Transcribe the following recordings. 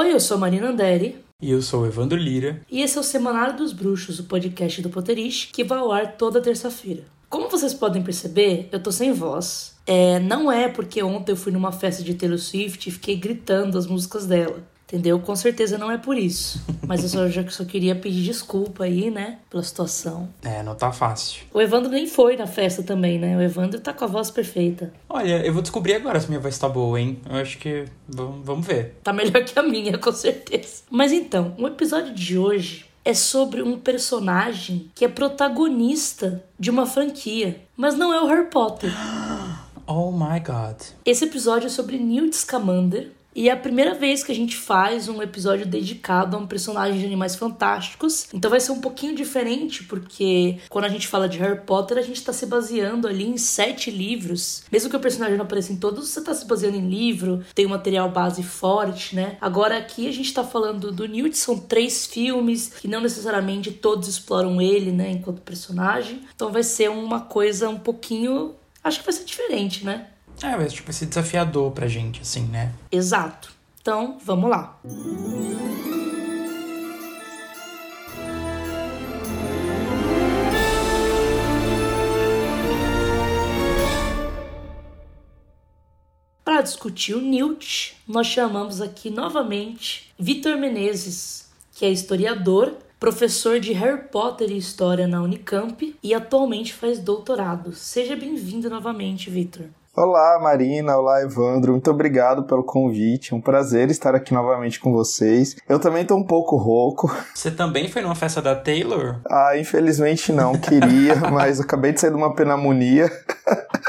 Oi, eu sou Marina Anderi. E eu sou o Evandro Lira. E esse é o Semanário dos Bruxos, o podcast do Potterish, que vai ao ar toda terça-feira. Como vocês podem perceber, eu tô sem voz. É, não é porque ontem eu fui numa festa de Taylor Swift e fiquei gritando as músicas dela. Entendeu? Com certeza não é por isso. Mas eu só, já só queria pedir desculpa aí, né? Pela situação. É, não tá fácil. O Evandro nem foi na festa também, né? O Evandro tá com a voz perfeita. Olha, eu vou descobrir agora se minha voz tá boa, hein? Eu acho que. Vamos, vamos ver. Tá melhor que a minha, com certeza. Mas então, o episódio de hoje é sobre um personagem que é protagonista de uma franquia. Mas não é o Harry Potter. Oh my god. Esse episódio é sobre Newt Scamander, e é a primeira vez que a gente faz um episódio dedicado a um personagem de Animais Fantásticos. Então vai ser um pouquinho diferente, porque quando a gente fala de Harry Potter, a gente tá se baseando ali em sete livros. Mesmo que o personagem não apareça em todos, você tá se baseando em livro, tem um material base forte, né? Agora aqui a gente tá falando do Newt, são três filmes, que não necessariamente todos exploram ele, né, enquanto personagem. Então vai ser uma coisa um pouquinho. Acho que vai ser diferente, né? É, mas tipo, vai ser desafiador pra gente, assim, né? Exato. Então, vamos lá. Para discutir o Newt, nós chamamos aqui novamente Vitor Menezes, que é historiador, professor de Harry Potter e História na Unicamp e atualmente faz doutorado. Seja bem-vindo novamente, Vitor. Olá, Marina. Olá, Evandro. Muito obrigado pelo convite. É um prazer estar aqui novamente com vocês. Eu também tô um pouco rouco. Você também foi numa festa da Taylor? Ah, infelizmente não. Queria, mas acabei de sair de uma pneumonia.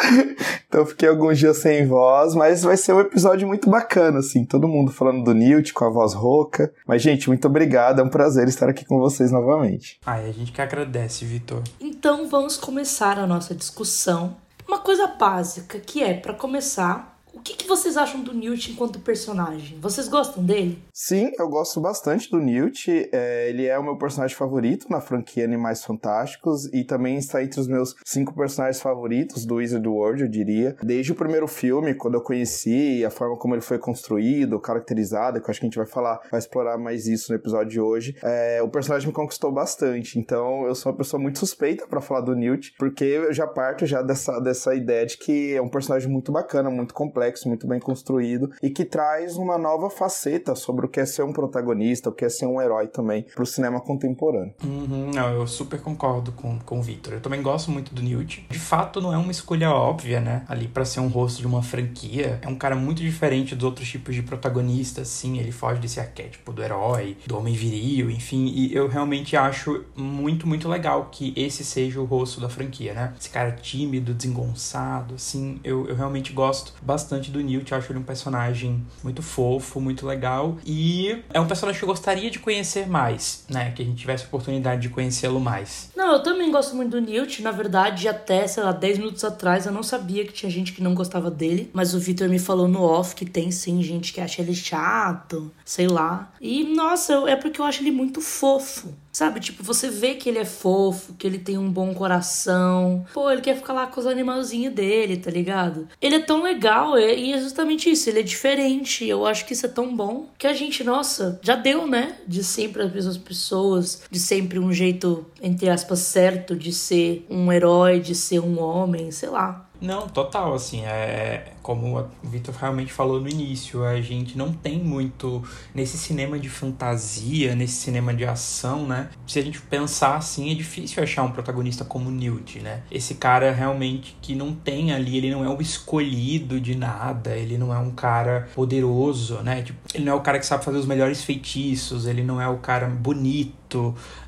então fiquei alguns dias sem voz, mas vai ser um episódio muito bacana, assim. Todo mundo falando do Newt com a voz rouca. Mas, gente, muito obrigado. É um prazer estar aqui com vocês novamente. Ai, a gente que agradece, Vitor. Então vamos começar a nossa discussão uma coisa básica que é, para começar, o que, que, vocês acham do Newt enquanto personagem? Vocês gostam dele? Sim, eu gosto bastante do Newt. É, ele é o meu personagem favorito na franquia Animais Fantásticos e também está entre os meus cinco personagens favoritos do Wizard World, eu diria. Desde o primeiro filme, quando eu conheci, a forma como ele foi construído, caracterizado, que eu acho que a gente vai falar, vai explorar mais isso no episódio de hoje. É, o personagem me conquistou bastante. Então, eu sou uma pessoa muito suspeita para falar do Newt, porque eu já parto já dessa, dessa ideia de que é um personagem muito bacana, muito complexo, muito bem construído e que traz uma nova faceta sobre o que é ser um protagonista, o que é ser um herói também pro cinema contemporâneo. Uhum, não, eu super concordo com, com o Victor. Eu também gosto muito do Newt. De fato, não é uma escolha óbvia, né? Ali para ser um rosto de uma franquia. É um cara muito diferente dos outros tipos de protagonistas, sim. Ele foge desse arquétipo do herói, do homem viril, enfim. E eu realmente acho muito, muito legal que esse seja o rosto da franquia, né? Esse cara tímido, desengonçado, assim. Eu, eu realmente gosto bastante do Newt. Acho ele um personagem muito fofo, muito legal. E e é um personagem que eu gostaria de conhecer mais, né? Que a gente tivesse a oportunidade de conhecê-lo mais. Não, eu também gosto muito do Newt. Na verdade, até, sei lá, 10 minutos atrás eu não sabia que tinha gente que não gostava dele. Mas o Victor me falou no off que tem sim gente que acha ele chato, sei lá. E, nossa, é porque eu acho ele muito fofo. Sabe, tipo, você vê que ele é fofo, que ele tem um bom coração. Pô, ele quer ficar lá com os animalzinhos dele, tá ligado? Ele é tão legal e é justamente isso, ele é diferente. Eu acho que isso é tão bom que a gente, nossa, já deu, né? De sempre as mesmas pessoas, de sempre um jeito, entre aspas, certo de ser um herói, de ser um homem, sei lá. Não, total, assim, é como o Victor realmente falou no início, a gente não tem muito nesse cinema de fantasia, nesse cinema de ação, né? Se a gente pensar assim, é difícil achar um protagonista como Newt, né? Esse cara realmente que não tem ali, ele não é o escolhido de nada, ele não é um cara poderoso, né? Tipo, ele não é o cara que sabe fazer os melhores feitiços, ele não é o cara bonito,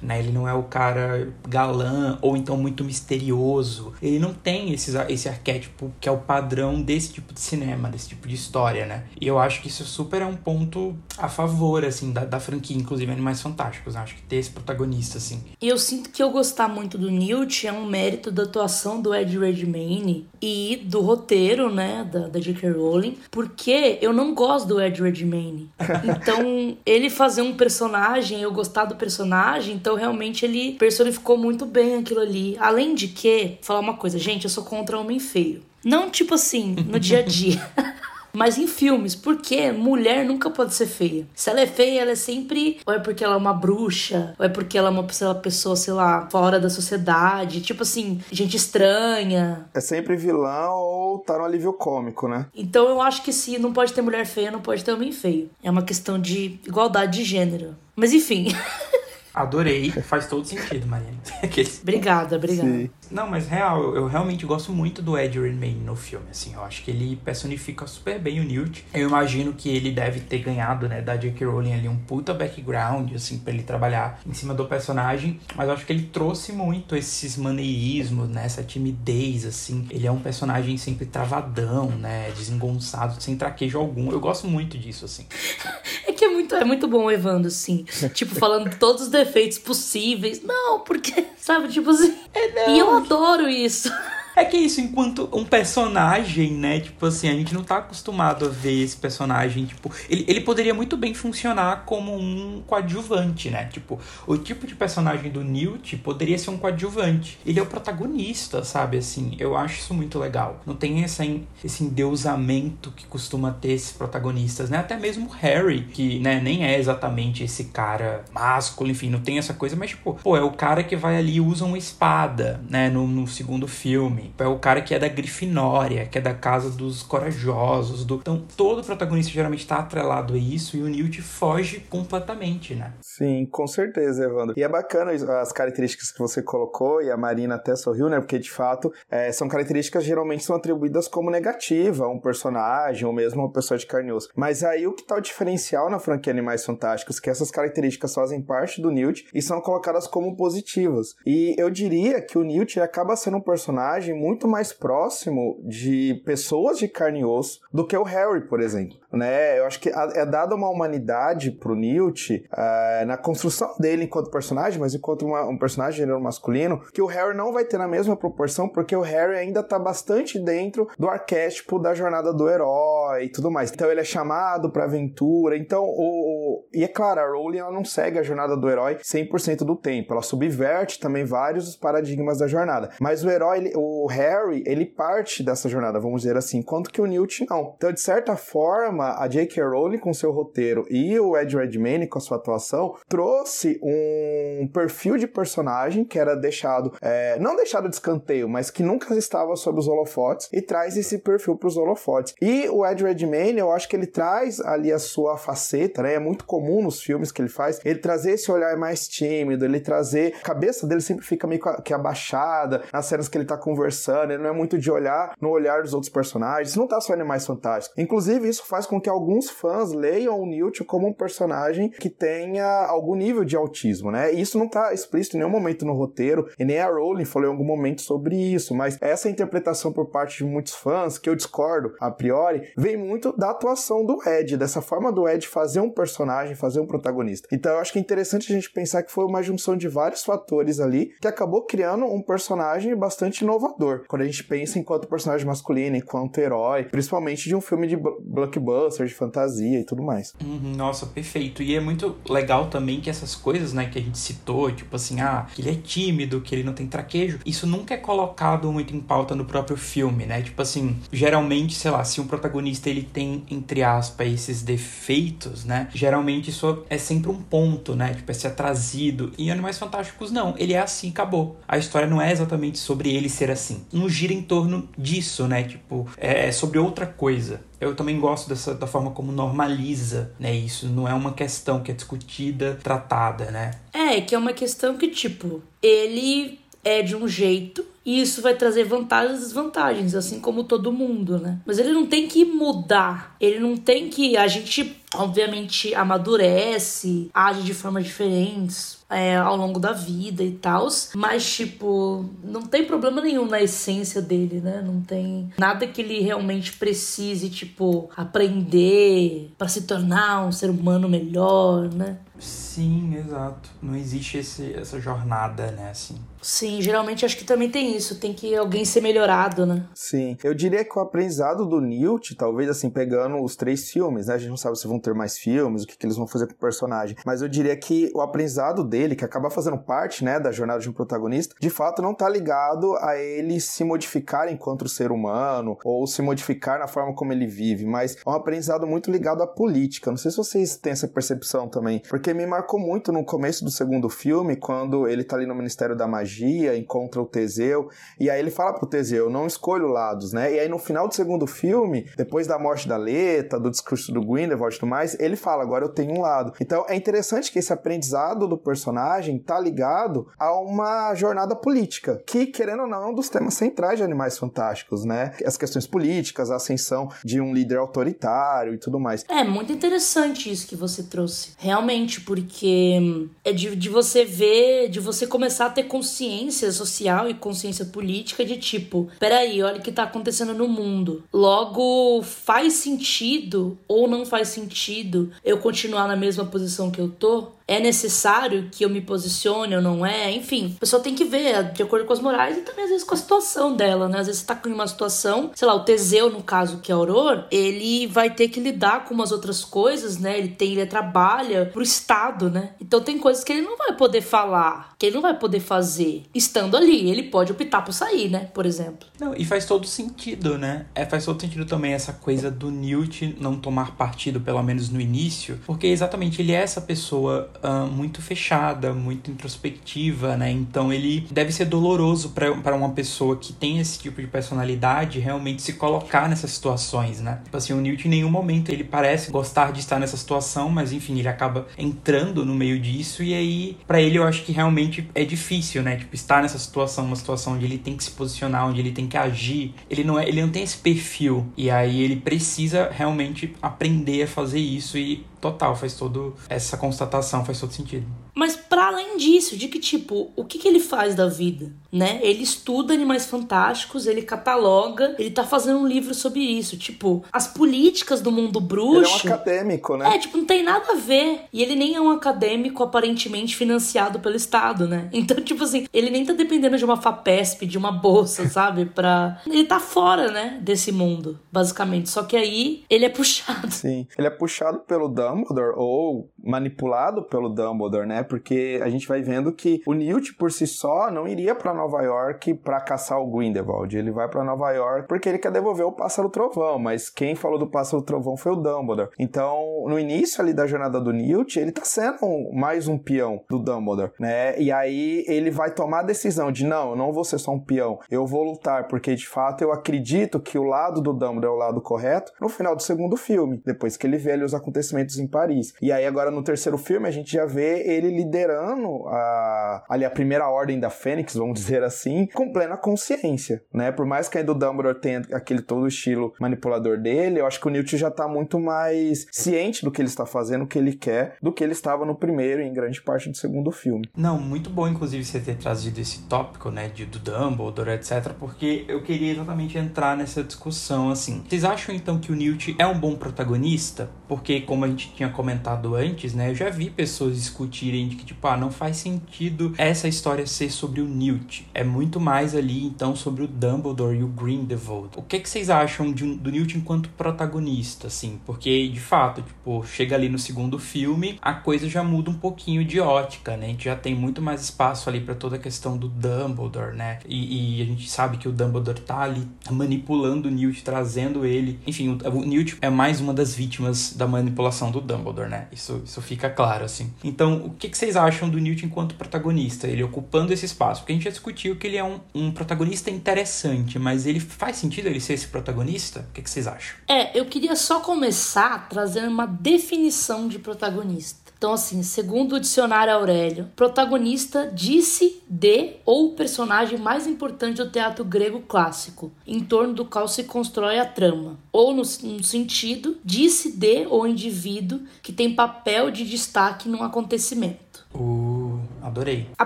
né? Ele não é o cara galã ou então muito misterioso. Ele não tem esses, esse arquétipo que é o padrão desse tipo de cinema, desse tipo de história, né? E eu acho que isso super é um ponto a favor, assim, da, da franquia, inclusive Animais Fantásticos. Né? Acho que ter esse protagonista, assim. E eu sinto que eu gostar muito do Newt é um mérito da atuação do Ed Redmayne e do roteiro, né, da, da J.K. Rowling, porque eu não gosto do Ed Redmayne. Então, ele fazer um personagem, eu gostar do personagem, então realmente ele personificou muito bem aquilo ali. Além de que, falar uma coisa, gente, eu sou contra homem feio. Não tipo assim, no dia a dia. Mas em filmes, porque mulher nunca pode ser feia. Se ela é feia, ela é sempre. Ou é porque ela é uma bruxa, ou é porque ela é uma pessoa, sei lá, fora da sociedade. Tipo assim, gente estranha. É sempre vilão ou tá no alívio cômico, né? Então eu acho que se não pode ter mulher feia, não pode ter homem feio. É uma questão de igualdade de gênero. Mas enfim. Adorei, faz todo sentido, Mariana. obrigada, obrigada. Sim. Não, mas real, eu, realmente gosto muito do Ed Redmayne no filme, assim, eu acho que ele personifica super bem o Newt. Eu imagino que ele deve ter ganhado, né, da J.K. Rowling ali um puta background, assim, pra ele trabalhar em cima do personagem, mas eu acho que ele trouxe muito esses maneirismos, né, essa timidez, assim. Ele é um personagem sempre travadão, né, desengonçado, sem traquejo algum. Eu gosto muito disso, assim. É que é muito, é muito bom o Evandro, assim, tipo, falando todos os defeitos possíveis. Não, porque, sabe, tipo assim... É. E eu adoro isso. É que isso, enquanto um personagem, né? Tipo assim, a gente não tá acostumado a ver esse personagem, tipo. Ele, ele poderia muito bem funcionar como um coadjuvante, né? Tipo, o tipo de personagem do Newt poderia ser um coadjuvante. Ele é o protagonista, sabe? Assim, eu acho isso muito legal. Não tem essa, esse endeusamento que costuma ter esses protagonistas, né? Até mesmo Harry, que, né, nem é exatamente esse cara másculo, enfim, não tem essa coisa, mas, tipo, pô, é o cara que vai ali e usa uma espada, né? No, no segundo filme é o cara que é da Grifinória, que é da casa dos corajosos. Do... Então, todo protagonista geralmente está atrelado a isso e o Newt foge completamente, né? Sim, com certeza, Evandro. E é bacana as características que você colocou, e a Marina até sorriu, né? Porque de fato é, são características geralmente são atribuídas como negativa a um personagem ou mesmo a uma pessoa de carne e osso. Mas aí o que tá o diferencial na franquia Animais Fantásticos? Que essas características fazem parte do Newt e são colocadas como positivas. E eu diria que o Newt acaba sendo um personagem personagem muito mais próximo de pessoas de carne e osso do que o Harry, por exemplo. Né? Eu acho que é dada uma humanidade pro Newt uh, na construção dele enquanto personagem, mas enquanto uma, um personagem de gênero masculino, que o Harry não vai ter na mesma proporção, porque o Harry ainda tá bastante dentro do arquétipo da jornada do herói e tudo mais. Então ele é chamado pra aventura. Então, o, o... e é claro, a Rowling ela não segue a jornada do herói 100% do tempo. Ela subverte também vários dos paradigmas da jornada. Mas o herói, ele, o o Harry, ele parte dessa jornada, vamos dizer assim, enquanto que o Newt não. Então, de certa forma, a J.K. Rowling com seu roteiro e o Ed Redmayne com a sua atuação trouxe um perfil de personagem que era deixado, é, não deixado de escanteio, mas que nunca estava sob os holofotes e traz esse perfil para os holofotes. E o Ed Redmayne, eu acho que ele traz ali a sua faceta, né? É muito comum nos filmes que ele faz, ele trazer esse olhar mais tímido, ele trazer, a cabeça dele sempre fica meio que abaixada nas cenas que ele tá conversando conversando, ele não é muito de olhar no olhar dos outros personagens, não tá só em Animais Fantásticos. Inclusive, isso faz com que alguns fãs leiam o Newt como um personagem que tenha algum nível de autismo, né? E isso não tá explícito em nenhum momento no roteiro, e nem a Rowling falou em algum momento sobre isso, mas essa interpretação por parte de muitos fãs, que eu discordo a priori, vem muito da atuação do Ed, dessa forma do Ed fazer um personagem, fazer um protagonista. Então eu acho que é interessante a gente pensar que foi uma junção de vários fatores ali que acabou criando um personagem bastante inovador quando a gente pensa enquanto personagem masculino, enquanto herói, principalmente de um filme de blockbuster, de fantasia e tudo mais. Uhum, nossa, perfeito. E é muito legal também que essas coisas, né, que a gente citou, tipo assim, ah, que ele é tímido, que ele não tem traquejo, isso nunca é colocado muito em pauta no próprio filme, né? Tipo assim, geralmente, sei lá, se um protagonista ele tem, entre aspas, esses defeitos, né? Geralmente isso é sempre um ponto, né? Tipo, é ser trazido. E Animais Fantásticos, não. Ele é assim, acabou. A história não é exatamente sobre ele ser assim assim, não gira em torno disso, né? Tipo, é, é sobre outra coisa. Eu também gosto dessa da forma como normaliza, né? Isso não é uma questão que é discutida, tratada, né? É, que é uma questão que, tipo, ele é de um jeito e isso vai trazer vantagens e desvantagens, assim como todo mundo, né? Mas ele não tem que mudar, ele não tem que. A gente, obviamente, amadurece, age de formas diferentes é, ao longo da vida e tal, mas, tipo, não tem problema nenhum na essência dele, né? Não tem nada que ele realmente precise, tipo, aprender para se tornar um ser humano melhor, né? Sim, exato. Não existe esse, essa jornada, né, assim. Sim, geralmente acho que também tem isso, tem que alguém ser melhorado, né? Sim. Eu diria que o aprendizado do Newt, talvez assim, pegando os três filmes, né? A gente não sabe se vão ter mais filmes, o que, que eles vão fazer com o personagem. Mas eu diria que o aprendizado dele, que acaba fazendo parte, né, da jornada de um protagonista, de fato não tá ligado a ele se modificar enquanto ser humano ou se modificar na forma como ele vive, mas é um aprendizado muito ligado à política. Não sei se vocês têm essa percepção também, porque me marcou muito no começo do segundo filme, quando ele tá ali no Ministério da Magia, encontra o Teseu, e aí ele fala pro Teseu, não escolho lados, né? E aí no final do segundo filme, depois da morte da Leta, do discurso do Grindelwald e tudo mais, ele fala, agora eu tenho um lado. Então é interessante que esse aprendizado do personagem tá ligado a uma jornada política, que, querendo ou não, é um dos temas centrais de Animais Fantásticos, né? As questões políticas, a ascensão de um líder autoritário e tudo mais. É muito interessante isso que você trouxe. Realmente, porque é de, de você ver, de você começar a ter consciência social e consciência política de tipo, peraí, olha o que tá acontecendo no mundo. Logo, faz sentido ou não faz sentido eu continuar na mesma posição que eu tô? É necessário que eu me posicione ou não é? Enfim, a pessoa tem que ver de acordo com as morais e também às vezes com a situação dela, né? Às vezes você tá com uma situação, sei lá, o Teseu, no caso, que é Auror, ele vai ter que lidar com umas outras coisas, né? Ele tem, ele trabalha pro Estado, né? Então tem coisas que ele não vai poder falar, que ele não vai poder fazer estando ali. Ele pode optar por sair, né? Por exemplo. Não, e faz todo sentido, né? É, faz todo sentido também essa coisa do Newt não tomar partido, pelo menos no início, porque exatamente ele é essa pessoa uh, muito fechada, muito introspectiva, né? Então ele deve ser doloroso para uma pessoa que tem esse tipo de personalidade realmente se colocar nessas situações, né? Tipo assim, o Newt em nenhum momento ele parece gostar de estar nessa situação, mas enfim, ele acaba entrando no meio disso e aí para ele eu acho que realmente é difícil, né? Tipo, estar nessa situação, uma situação onde ele tem que se posicionar, onde ele tem que agir. Ele não é, ele não tem esse perfil e aí ele precisa realmente aprender a fazer isso e total, faz todo essa constatação, faz todo sentido. Mas para além disso, de que tipo, o que, que ele faz da vida, né? Ele estuda animais fantásticos, ele cataloga, ele tá fazendo um livro sobre isso, tipo, as políticas do mundo bruxo. Ele é um acadêmico, né? É, tipo, não tem nada a ver. E ele nem é um acadêmico aparentemente financiado pelo Estado, né? Então, tipo assim, ele nem tá dependendo de uma FAPESP, de uma bolsa, sabe? Pra. Ele tá fora, né? Desse mundo, basicamente. Só que aí ele é puxado. Sim. Ele é puxado pelo Dumbledore, ou manipulado pelo Dumbledore, né? Porque a gente vai vendo que o Newt por si só não iria para Nova York para caçar o Grindelwald. Ele vai para Nova York porque ele quer devolver o Pássaro Trovão, mas quem falou do Pássaro Trovão foi o Dumbledore. Então, no início ali da jornada do Newt, ele tá sendo mais um peão do Dumbledore, né? E aí ele vai tomar a decisão de não, eu não vou ser só um peão, eu vou lutar porque de fato eu acredito que o lado do Dumbledore é o lado correto no final do segundo filme, depois que ele vê ali os acontecimentos em Paris. E aí agora no terceiro filme a gente já vê ele liderando a, ali a primeira ordem da Fênix, vamos dizer assim, com plena consciência, né? Por mais que ainda o Dumbledore tenha aquele todo estilo manipulador dele, eu acho que o Newt já tá muito mais ciente do que ele está fazendo, o que ele quer, do que ele estava no primeiro e em grande parte do segundo filme. Não, muito bom, inclusive, você ter trazido esse tópico, né, de, do Dumbledore, etc, porque eu queria exatamente entrar nessa discussão, assim. Vocês acham, então, que o Newt é um bom protagonista? Porque, como a gente tinha comentado antes, né, eu já vi pessoas discutirem de que, tipo, ah, não faz sentido essa história ser sobre o Newt. É muito mais ali, então, sobre o Dumbledore e o Grindelwald. O que, que vocês acham de, do Newt enquanto protagonista, assim? Porque, de fato, tipo, chega ali no segundo filme, a coisa já muda um pouquinho de ótica, né? A gente já tem muito mais espaço ali para toda a questão do Dumbledore, né? E, e, a gente sabe que o Dumbledore tá ali manipulando o Newt, trazendo ele. Enfim, o, o Newt é mais uma das vítimas da manipulação do Dumbledore, né? Isso, isso fica claro, assim. Então, o que, que vocês acham do Newt enquanto protagonista? Ele ocupando esse espaço? Porque a gente já discutiu que ele é um, um protagonista interessante, mas ele faz sentido ele ser esse protagonista? O que, que vocês acham? É, eu queria só começar trazendo uma definição de protagonista. Então, assim, segundo o dicionário Aurélio, protagonista disse de ou personagem mais importante do teatro grego clássico, em torno do qual se constrói a trama. Ou, no, no sentido, disse de ou indivíduo que tem papel de destaque num acontecimento. Uh, adorei. A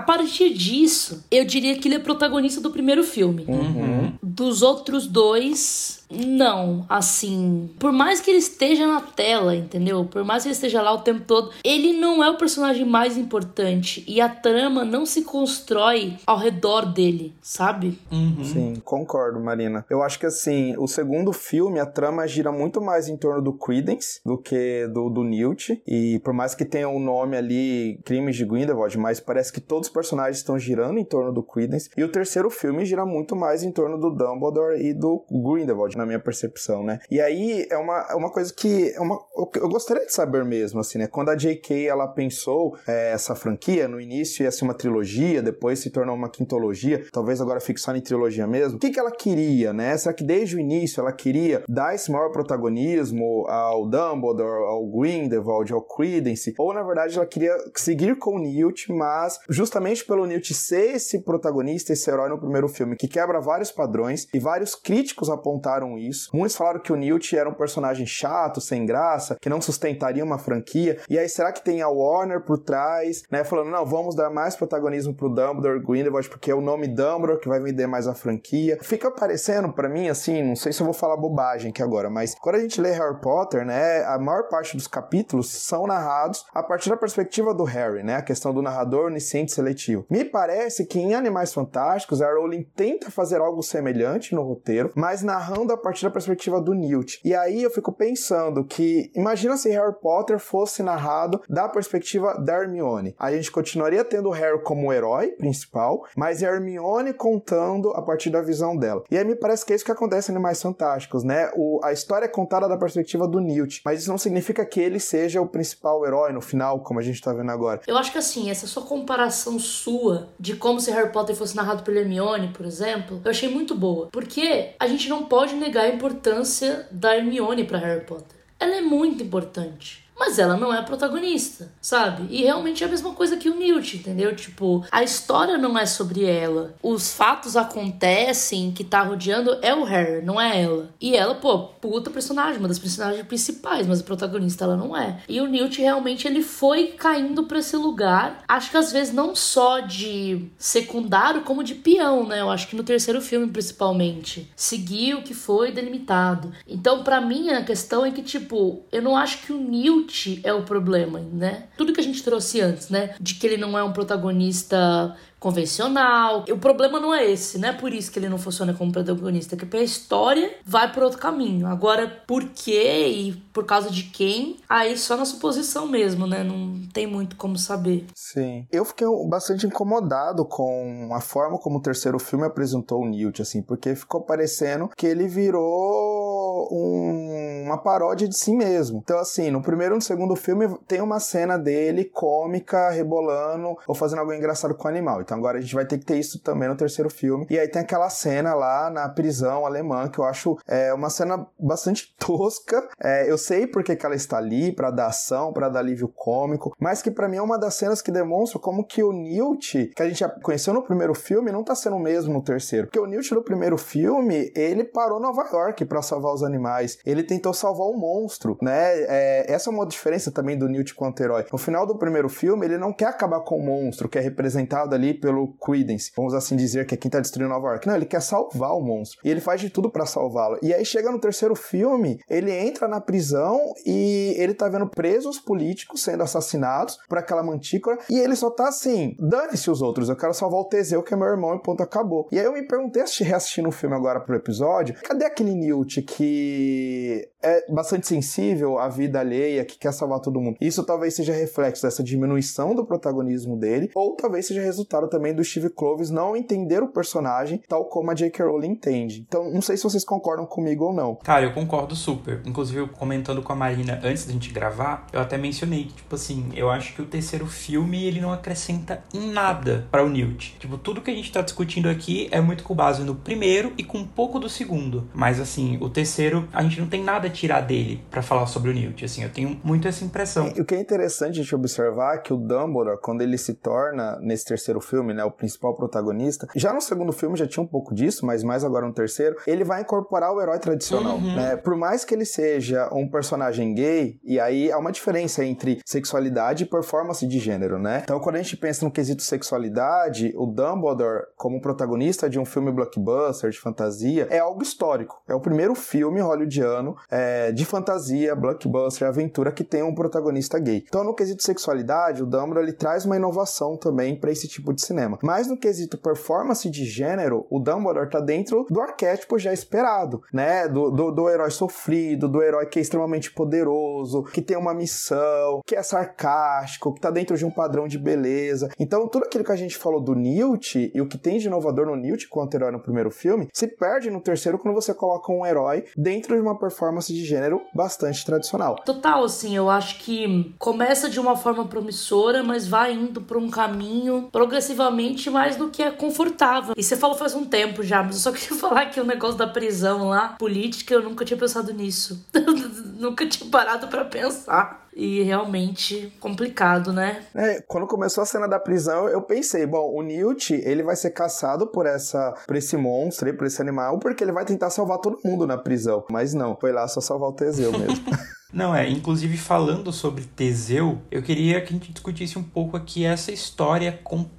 partir disso, eu diria que ele é protagonista do primeiro filme. Uhum. Dos outros dois, não, assim, por mais que ele esteja na tela, entendeu? Por mais que ele esteja lá o tempo todo, ele não é o personagem mais importante e a trama não se constrói ao redor dele, sabe? Uhum. Sim, concordo, Marina. Eu acho que assim, o segundo filme, a trama gira muito mais em torno do Credence do que do, do Newt. E por mais que tenha o um nome ali, Crimes de Grindelwald, mas parece que todos os personagens estão girando em torno do Credence. E o terceiro filme gira muito mais em torno do Dumbledore e do Grindelwald na minha percepção, né? E aí é uma, é uma coisa que é uma, eu gostaria de saber mesmo, assim, né? Quando a J.K. ela pensou é, essa franquia, no início ia ser uma trilogia, depois se tornou uma quintologia, talvez agora fique só em trilogia mesmo. O que, que ela queria, né? Será que desde o início ela queria dar esse maior protagonismo ao Dumbledore, ao Grindelwald, ao Credence? Ou na verdade ela queria seguir com o Newt, mas justamente pelo Newt ser esse protagonista, esse herói no primeiro filme, que quebra vários padrões e vários críticos apontaram isso. Muitos falaram que o Newt era um personagem chato, sem graça, que não sustentaria uma franquia. E aí, será que tem a Warner por trás, né? Falando, não, vamos dar mais protagonismo pro Dumbledore, Grindelwald, porque é o nome Dumbledore que vai vender mais a franquia. Fica parecendo para mim, assim, não sei se eu vou falar bobagem aqui agora, mas quando a gente lê Harry Potter, né, a maior parte dos capítulos são narrados a partir da perspectiva do Harry, né? A questão do narrador onisciente seletivo. Me parece que em Animais Fantásticos, a Rowling tenta fazer algo semelhante no roteiro, mas narrando a partir da perspectiva do Newt. E aí eu fico pensando que, imagina se Harry Potter fosse narrado da perspectiva da Hermione. A gente continuaria tendo o Harry como o herói principal, mas a Hermione contando a partir da visão dela. E aí me parece que é isso que acontece em Animais Fantásticos, né? O, a história é contada da perspectiva do Newt, mas isso não significa que ele seja o principal herói no final, como a gente tá vendo agora. Eu acho que assim, essa sua comparação sua de como se Harry Potter fosse narrado pela Hermione, por exemplo, eu achei muito boa. Porque a gente não pode negar a importância da Hermione para Harry Potter. Ela é muito importante mas ela não é a protagonista, sabe? E realmente é a mesma coisa que o Newt, entendeu? Tipo, a história não é sobre ela. Os fatos acontecem que tá rodeando é o Harry, não é ela. E ela, pô, puta personagem, uma das personagens principais, mas a protagonista ela não é. E o Newt realmente ele foi caindo para esse lugar. Acho que às vezes não só de secundário, como de peão, né? Eu acho que no terceiro filme principalmente. Seguiu o que foi delimitado. Então, para mim, a questão é que, tipo, eu não acho que o Newt é o problema, né? Tudo que a gente trouxe antes, né? De que ele não é um protagonista convencional. O problema não é esse, não é por isso que ele não funciona como protagonista, é que a história vai por outro caminho. Agora, por quê e por causa de quem? Aí só na suposição mesmo, né? Não tem muito como saber. Sim. Eu fiquei bastante incomodado com a forma como o terceiro filme apresentou o Newt, assim, porque ficou parecendo que ele virou um, uma paródia de si mesmo. Então, assim, no primeiro e no segundo filme tem uma cena dele cômica, rebolando ou fazendo algo engraçado com o animal. Então agora a gente vai ter que ter isso também no terceiro filme. E aí tem aquela cena lá na prisão alemã que eu acho é, uma cena bastante tosca. É, eu sei porque que ela está ali, para dar ação, para dar alívio cômico, mas que para mim é uma das cenas que demonstra como que o Newt, que a gente já conheceu no primeiro filme, não tá sendo o mesmo no terceiro. Porque o Newt no primeiro filme, ele parou Nova York para salvar os animais. Ele tentou salvar um monstro, né? É, essa é uma diferença também do Newt quanto herói. No final do primeiro filme, ele não quer acabar com o monstro, que é representado ali pelo Credence, vamos assim dizer, que é quem tá destruindo Nova York. Não, ele quer salvar o monstro. E ele faz de tudo para salvá-lo. E aí chega no terceiro filme, ele entra na prisão e ele tá vendo presos políticos sendo assassinados por aquela mantícora. E ele só tá assim: dane-se os outros, eu quero salvar o Teseu, que é meu irmão, e ponto, acabou. E aí eu me perguntei, reassistindo o filme agora pro episódio, cadê aquele Newt que é bastante sensível à vida alheia, que quer salvar todo mundo? Isso talvez seja reflexo dessa diminuição do protagonismo dele, ou talvez seja resultado também do Steve Kloves não entender o personagem tal como a J.K. Rowling entende. Então, não sei se vocês concordam comigo ou não. Cara, eu concordo super. Inclusive, comentando com a Marina antes da gente gravar, eu até mencionei que, tipo assim, eu acho que o terceiro filme, ele não acrescenta em nada para o Newt. Tipo, tudo que a gente tá discutindo aqui é muito com base no primeiro e com um pouco do segundo. Mas, assim, o terceiro, a gente não tem nada nada tirar dele para falar sobre o Newt, assim, eu tenho muito essa impressão. E o que é interessante a gente observar é que o Dumbledore, quando ele se torna, nesse terceiro filme, né, o principal protagonista, já no segundo filme já tinha um pouco disso, mas mais agora no terceiro, ele vai incorporar o herói tradicional, uhum. né? Por mais que ele seja um personagem gay, e aí há uma diferença entre sexualidade e performance de gênero, né? Então, quando a gente pensa no quesito sexualidade, o Dumbledore, como protagonista de um filme blockbuster de fantasia, é algo histórico. É o primeiro filme hollywoodiano é, de fantasia, blockbuster, aventura que tem um protagonista gay. Então, no quesito sexualidade, o Dumbledore ele traz uma inovação também para esse tipo de cinema. Mas no quesito performance de gênero, o Dumbledore tá dentro do arquétipo já esperado, né? Do, do, do herói sofrido, do herói que é extremamente poderoso, que tem uma missão, que é sarcástico, que tá dentro de um padrão de beleza. Então, tudo aquilo que a gente falou do Newt e o que tem de inovador no Newt quanto herói no primeiro filme, se perde no terceiro quando você coloca um herói dentro de uma performance de gênero bastante tradicional. Total, assim, eu acho que começa de uma forma promissora, mas vai indo por um caminho progressivamente mais do que é confortável. E você falou faz um tempo já, mas eu só queria falar que o negócio da prisão lá, política, eu nunca tinha pensado nisso. nunca tinha parado para pensar e realmente complicado, né? É, quando começou a cena da prisão, eu pensei, bom, o Newt, ele vai ser caçado por essa por esse monstro, por esse animal, porque ele vai tentar salvar todo mundo na prisão. Mas não, foi lá só salvar o Teseu mesmo. Não, é, inclusive falando sobre Teseu, eu queria que a gente discutisse um pouco aqui essa história complexa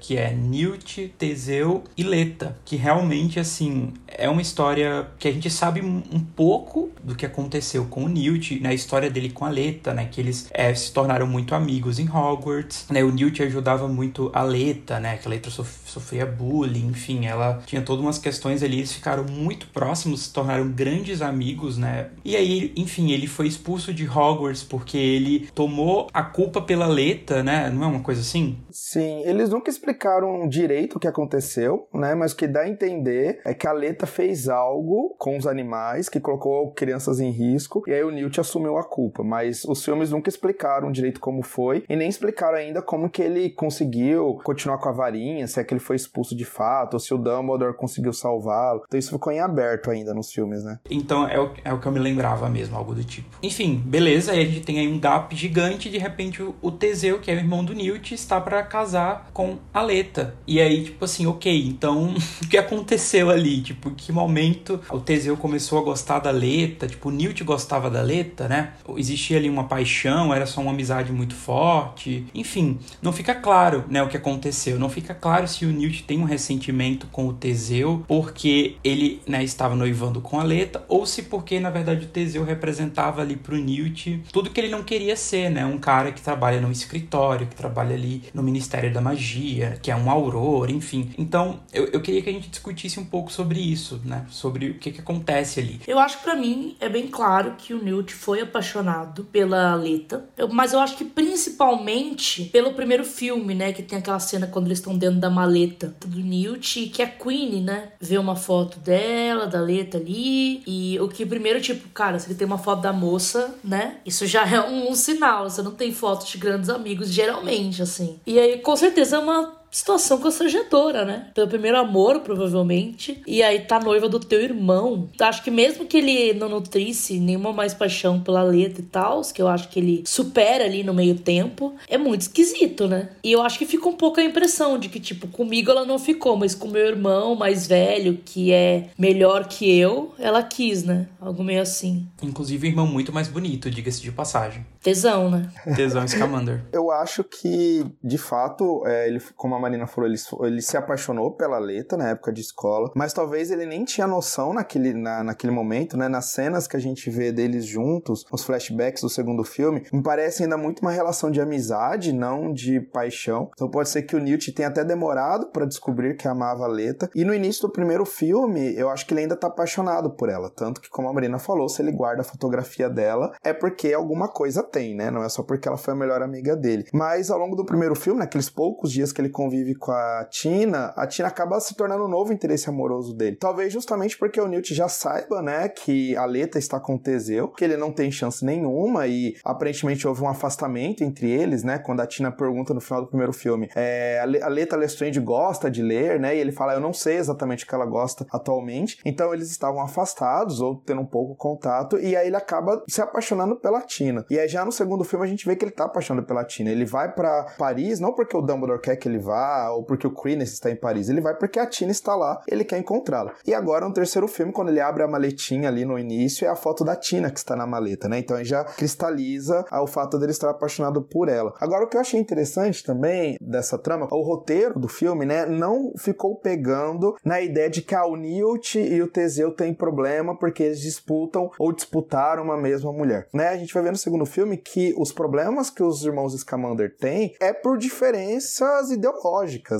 que é Newt, Teseu e Leta, que realmente assim é uma história que a gente sabe um pouco do que aconteceu com o Newt, na né, história dele com a Leta, né, que eles é, se tornaram muito amigos em Hogwarts, né, o Newt ajudava muito a Leta, né, que a Leta sofria bullying, enfim, ela tinha todas umas questões ali, eles ficaram muito próximos, se tornaram grandes amigos, né, e aí, enfim, ele foi expulso de Hogwarts porque ele tomou a culpa pela Leta, né? Não é uma coisa assim? Sim, eles nunca explicaram direito o que aconteceu, né? Mas o que dá a entender é que a Leta fez algo com os animais que colocou crianças em risco e aí o Newt assumiu a culpa. Mas os filmes nunca explicaram direito como foi e nem explicaram ainda como que ele conseguiu continuar com a varinha, se é que ele foi expulso de fato, ou se o Dumbledore conseguiu salvá-lo. Então isso ficou em aberto ainda nos filmes, né? Então é o, é o que eu me lembrava mesmo, algo do tipo. Enfim, beleza, aí a gente tem aí um gap gigante, de repente o, o Teseu, que é o irmão do Newt, está para casar com a Leta. E aí, tipo assim, ok, então o que aconteceu ali? Tipo, em que momento o Teseu começou a gostar da Leta? Tipo, o Newt gostava da Leta, né? Existia ali uma paixão, era só uma amizade muito forte. Enfim, não fica claro, né, o que aconteceu. Não fica claro se o Newt tem um ressentimento com o Teseu porque ele, né, estava noivando com a Leta ou se porque, na verdade, o Teseu representava ali pro Newt tudo que ele não queria ser, né? Um cara que trabalha num escritório, que trabalha ali no Ministério da Magia, que é um auror, enfim. Então, eu, eu queria que a gente discutisse um pouco sobre isso, né? Sobre o que que acontece ali. Eu acho que para mim é bem claro que o Newt foi apaixonado pela Leta, mas eu acho que principalmente pelo primeiro filme, né? Que tem aquela cena quando eles estão dentro da maleta do Newt que a Queen, né? Vê uma foto dela, da Leta ali, e o que primeiro, tipo, cara, se ele tem uma foto da moça, né? Isso já é um, um sinal. Você não tem fotos de grandes amigos, geralmente, assim. E aí, com certeza, é uma situação constrangedora, né? Pelo primeiro amor, provavelmente. E aí tá noiva do teu irmão. Acho que mesmo que ele não nutrisse nenhuma mais paixão pela letra e tal, que eu acho que ele supera ali no meio tempo, é muito esquisito, né? E eu acho que fica um pouco a impressão de que, tipo, comigo ela não ficou, mas com meu irmão mais velho, que é melhor que eu, ela quis, né? Algo meio assim. Inclusive, o irmão muito mais bonito, diga-se de passagem. Tesão, né? Tesão Scamander. eu acho que, de fato, é, ele, como a Marina falou, ele, ele se apaixonou pela letra na época de escola, mas talvez ele nem tinha noção naquele, na, naquele momento, né? Nas cenas que a gente vê deles juntos, os flashbacks do segundo filme, me parece ainda muito uma relação de amizade, não de paixão. Então pode ser que o Newt tenha até demorado para descobrir que amava a Leta. E no início do primeiro filme, eu acho que ele ainda tá apaixonado por ela. Tanto que, como a Marina falou, se ele guarda a fotografia dela, é porque alguma coisa tem, né? Não é só porque ela foi a melhor amiga dele. Mas ao longo do primeiro filme, naqueles poucos dias que ele convive convive com a Tina, a Tina acaba se tornando um novo interesse amoroso dele. Talvez justamente porque o Newt já saiba, né, que a Leta está com o Teseu, que ele não tem chance nenhuma e aparentemente houve um afastamento entre eles, né, quando a Tina pergunta no final do primeiro filme, é, a Leta Lestrange gosta de ler, né, e ele fala, eu não sei exatamente o que ela gosta atualmente, então eles estavam afastados ou tendo um pouco contato e aí ele acaba se apaixonando pela Tina. E aí já no segundo filme a gente vê que ele tá apaixonado pela Tina. Ele vai para Paris não porque o Dumbledore quer que ele vá ou porque o Creness está em Paris, ele vai porque a Tina está lá, ele quer encontrá-la. E agora no terceiro filme, quando ele abre a maletinha ali no início, é a foto da Tina que está na maleta, né? Então já cristaliza o fato dele estar apaixonado por ela. Agora o que eu achei interessante também dessa trama, o roteiro do filme, né, não ficou pegando na ideia de que a Newt e o Teseu têm problema porque eles disputam ou disputaram uma mesma mulher, né? A gente vai ver no segundo filme que os problemas que os irmãos Scamander têm é por diferenças ideológicas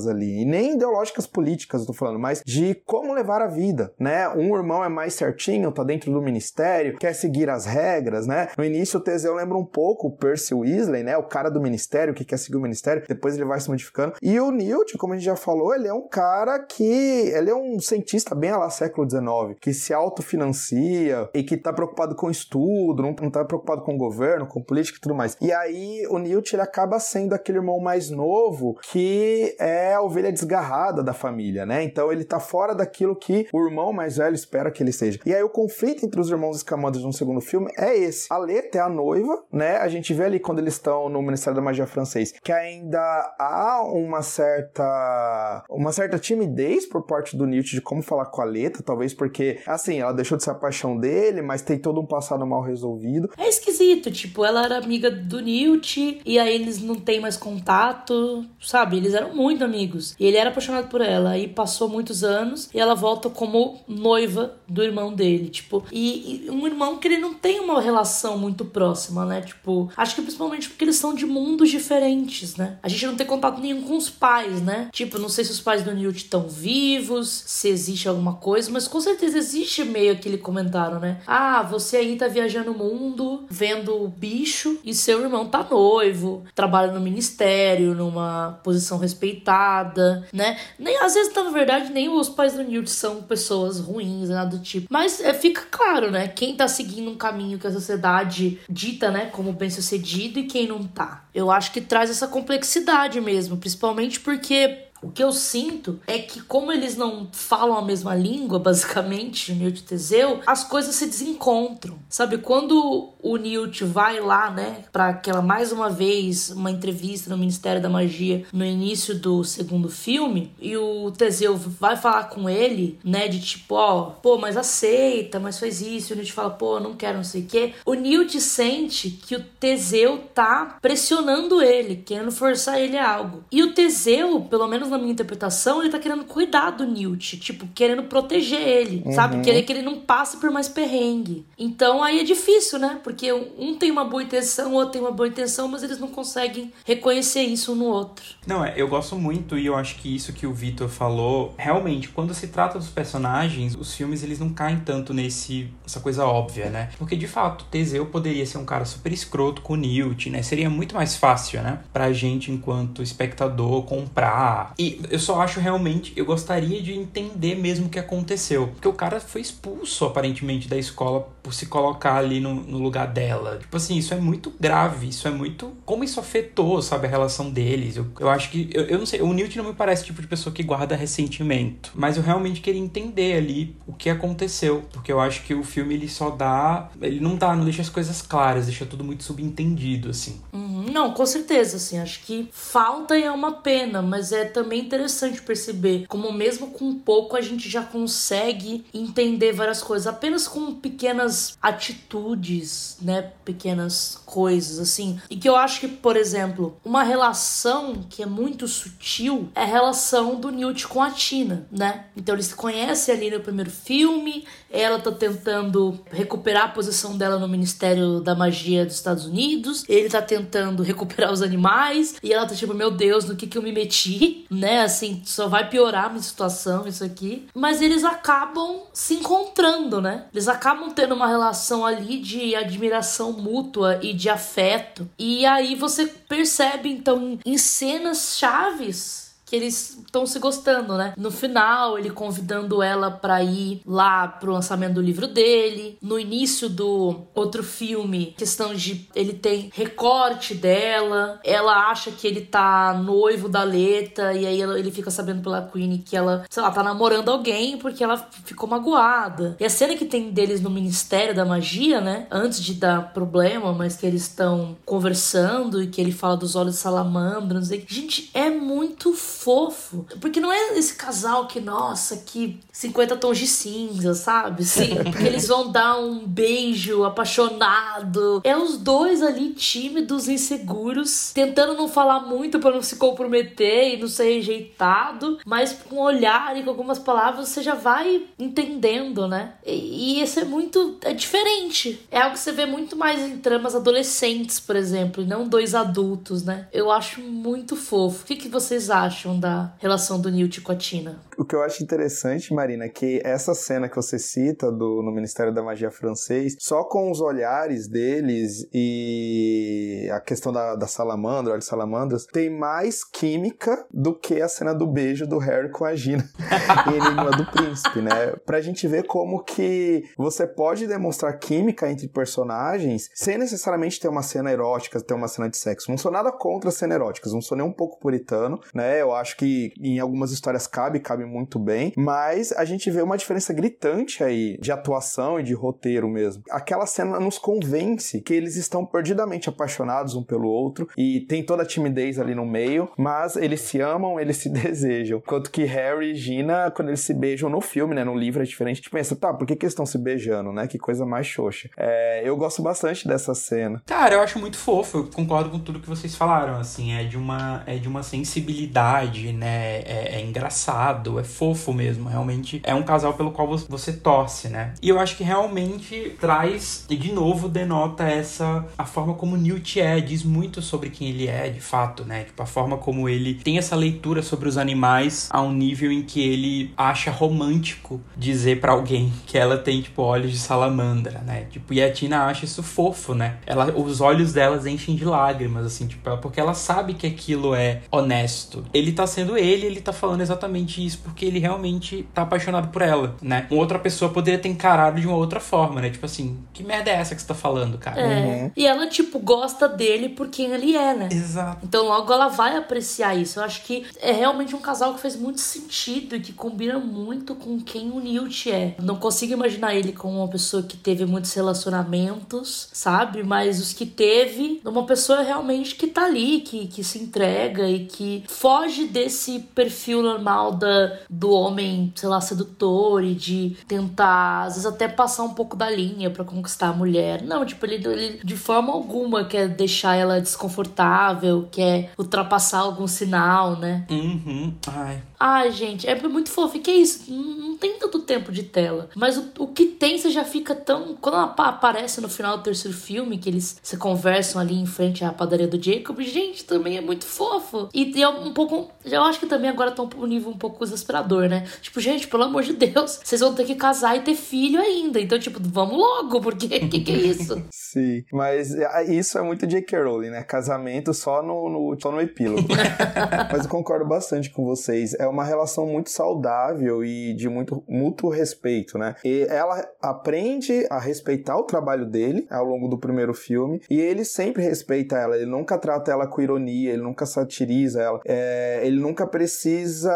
ali, e nem ideológicas políticas, eu tô falando, mas de como levar a vida, né? Um irmão é mais certinho, tá dentro do ministério, quer seguir as regras, né? No início o Teseu lembra um pouco o Percy Weasley, né? O cara do ministério que quer seguir o ministério, depois ele vai se modificando. E o Newt, como a gente já falou, ele é um cara que ele é um cientista bem lá século XIX, que se autofinancia e que tá preocupado com estudo, não, não tá preocupado com o governo, com política e tudo mais. E aí o Newt ele acaba sendo aquele irmão mais novo que é a ovelha desgarrada da família, né? Então ele tá fora daquilo que o irmão mais velho espera que ele seja. E aí o conflito entre os irmãos Scamander no segundo filme é esse. A Leta é a noiva, né? A gente vê ali quando eles estão no Ministério da Magia francês que ainda há uma certa uma certa timidez por parte do Newt de como falar com a Leta, talvez porque assim, ela deixou de ser a paixão dele, mas tem todo um passado mal resolvido. É esquisito, tipo, ela era amiga do Newt e aí eles não têm mais contato, sabe? Eles eram muito amigos. E ele era apaixonado por ela. Aí passou muitos anos e ela volta como noiva do irmão dele, tipo, e, e um irmão que ele não tem uma relação muito próxima, né? Tipo, acho que principalmente porque eles são de mundos diferentes, né? A gente não tem contato nenhum com os pais, né? Tipo, não sei se os pais do Newt estão vivos, se existe alguma coisa, mas com certeza existe meio aquele comentário, né? Ah, você aí tá viajando o mundo, vendo o bicho, e seu irmão tá noivo, trabalha no ministério, numa posição respeitada, né? Nem às vezes, na verdade, nem os pais do Newt são pessoas ruins, nada do tipo. Mas é, fica claro, né? Quem tá seguindo um caminho que a sociedade dita, né, como bem sucedido e quem não tá. Eu acho que traz essa complexidade mesmo, principalmente porque o que eu sinto é que, como eles não falam a mesma língua, basicamente, o Newt e Teseu, as coisas se desencontram. Sabe, quando o Newt vai lá, né, para aquela mais uma vez uma entrevista no Ministério da Magia no início do segundo filme, e o Teseu vai falar com ele, né, de tipo, ó, pô, mas aceita, mas faz isso, e o Newt fala, pô, não quero, não sei o quê. O Newt sente que o Teseu tá pressionando ele, querendo forçar ele a algo. E o Teseu, pelo menos na minha interpretação, ele tá querendo cuidar do Newt, tipo, querendo proteger ele, uhum. sabe? Querer que ele não passe por mais perrengue. Então aí é difícil, né? Porque um tem uma boa intenção, o outro tem uma boa intenção, mas eles não conseguem reconhecer isso um no outro. Não, é, eu gosto muito e eu acho que isso que o Vitor falou, realmente, quando se trata dos personagens, os filmes eles não caem tanto nesse essa coisa óbvia, né? Porque de fato, Teseu poderia ser um cara super escroto com o Newt, né? Seria muito mais fácil, né, pra gente enquanto espectador comprar e eu só acho realmente, eu gostaria de entender mesmo o que aconteceu. Porque o cara foi expulso, aparentemente, da escola por se colocar ali no, no lugar dela. Tipo assim, isso é muito grave, isso é muito. Como isso afetou, sabe, a relação deles. Eu, eu acho que. Eu, eu não sei, o Newt não me parece o tipo de pessoa que guarda ressentimento. Mas eu realmente queria entender ali o que aconteceu. Porque eu acho que o filme ele só dá. Ele não dá, não deixa as coisas claras, deixa tudo muito subentendido, assim. Uhum, não, com certeza, assim. Acho que falta e é uma pena, mas é também interessante perceber como, mesmo com pouco, a gente já consegue entender várias coisas, apenas com pequenas atitudes, né? Pequenas coisas, assim. E que eu acho que, por exemplo, uma relação que é muito sutil é a relação do Newt com a Tina, né? Então eles se conhecem ali no primeiro filme, ela tá tentando recuperar a posição dela no Ministério da Magia dos Estados Unidos, ele tá tentando recuperar os animais, e ela tá tipo, meu Deus, no que que eu me meti, né? Assim, só vai piorar a minha situação, isso aqui. Mas eles acabam se encontrando, né? Eles acabam tendo uma relação ali de admiração mútua e de afeto. E aí você percebe, então, em cenas chaves que eles estão se gostando, né? No final, ele convidando ela para ir lá pro lançamento do livro dele. No início do outro filme, questão de ele tem recorte dela, ela acha que ele tá noivo da Leta e aí ele fica sabendo pela Queen que ela, sei lá, tá namorando alguém porque ela ficou magoada. E a cena que tem deles no Ministério da Magia, né? Antes de dar problema, mas que eles estão conversando e que ele fala dos olhos de salamandra, não sei. Gente, é muito fofo. Porque não é esse casal que, nossa, que 50 tons de cinza, sabe? Sim, eles vão dar um beijo apaixonado. É os dois ali tímidos, inseguros, tentando não falar muito para não se comprometer e não ser rejeitado, mas com um olhar e com algumas palavras você já vai entendendo, né? E, e isso é muito é diferente. É algo que você vê muito mais em tramas adolescentes, por exemplo, e não dois adultos, né? Eu acho muito fofo. O que, que vocês acham da relação do Newt com a Tina? O que eu acho interessante, Marina, é que essa cena que você cita do, no Ministério da Magia francês, só com os olhares deles e a questão da, da salamandra, de salamandras, tem mais química do que a cena do beijo do Harry com a Gina em Enigma do Príncipe, né? Pra gente ver como que você pode demonstrar química entre personagens sem necessariamente ter uma cena erótica, ter uma cena de sexo. Não sou nada contra cena eróticas, não sou nem um pouco puritano, né? Eu acho que em algumas histórias cabe, cabe muito bem, mas a gente vê uma diferença gritante aí de atuação e de roteiro mesmo. Aquela cena nos convence que eles estão perdidamente apaixonados um pelo outro e tem toda a timidez ali no meio, mas eles se amam, eles se desejam. Enquanto que Harry e Gina, quando eles se beijam no filme, né, no livro é diferente, a gente pensa, tá, por que, que eles estão se beijando, né? Que coisa mais xoxa. É, eu gosto bastante dessa cena. Cara, eu acho muito fofo, eu concordo com tudo que vocês falaram, assim, é de uma, é de uma sensibilidade, né? É, é engraçado, é fofo mesmo, realmente é um casal pelo qual você torce, né? E eu acho que realmente traz, e de novo denota essa, a forma como Newt é, diz muito sobre quem ele é, de fato, né? Tipo, a forma como ele tem essa leitura sobre os animais a um nível em que ele acha romântico dizer para alguém que ela tem, tipo, olhos de salamandra, né? Tipo, e a Tina acha isso fofo, né? Ela, os olhos delas enchem de lágrimas, assim, tipo, porque ela sabe que aquilo é honesto. Ele tá sendo ele, ele tá falando exatamente isso porque ele realmente tá apaixonado por ela, né? Uma outra pessoa poderia ter encarado de uma outra forma, né? Tipo assim, que merda é essa que você tá falando, cara? É. Uhum. E ela, tipo, gosta dele por quem ele é, né? Exato. Então logo ela vai apreciar isso. Eu acho que é realmente um casal que faz muito sentido e que combina muito com quem o Newt é. Não consigo imaginar ele como uma pessoa que teve muitos relacionamentos, sabe? Mas os que teve, uma pessoa realmente que tá ali, que, que se entrega e que foge desse perfil normal da, do homem, sei lá, sedutor e de tentar, às vezes, até passar um pouco da linha para conquistar a mulher. Não, tipo, ele, ele de forma alguma quer deixar ela desconfortável, quer ultrapassar algum sinal, né? Uhum. Ai. Ai, gente, é muito fofo. E que é isso? Não, tem tanto tempo de tela. Mas o, o que tem, você já fica tão. Quando ela aparece no final do terceiro filme, que eles se conversam ali em frente à padaria do Jacob, gente, também é muito fofo. E, e é um pouco. Eu acho que também agora tá um nível um pouco desesperador, né? Tipo, gente, pelo amor de Deus, vocês vão ter que casar e ter filho ainda. Então, tipo, vamos logo, porque que, que é isso? Sim, mas é, isso é muito J.K. Rowling, né? Casamento só no, no, só no epílogo. mas eu concordo bastante com vocês. É uma relação muito saudável e de muito mútuo respeito, né? E ela aprende a respeitar o trabalho dele ao longo do primeiro filme e ele sempre respeita ela. Ele nunca trata ela com ironia, ele nunca satiriza ela. É, ele nunca precisa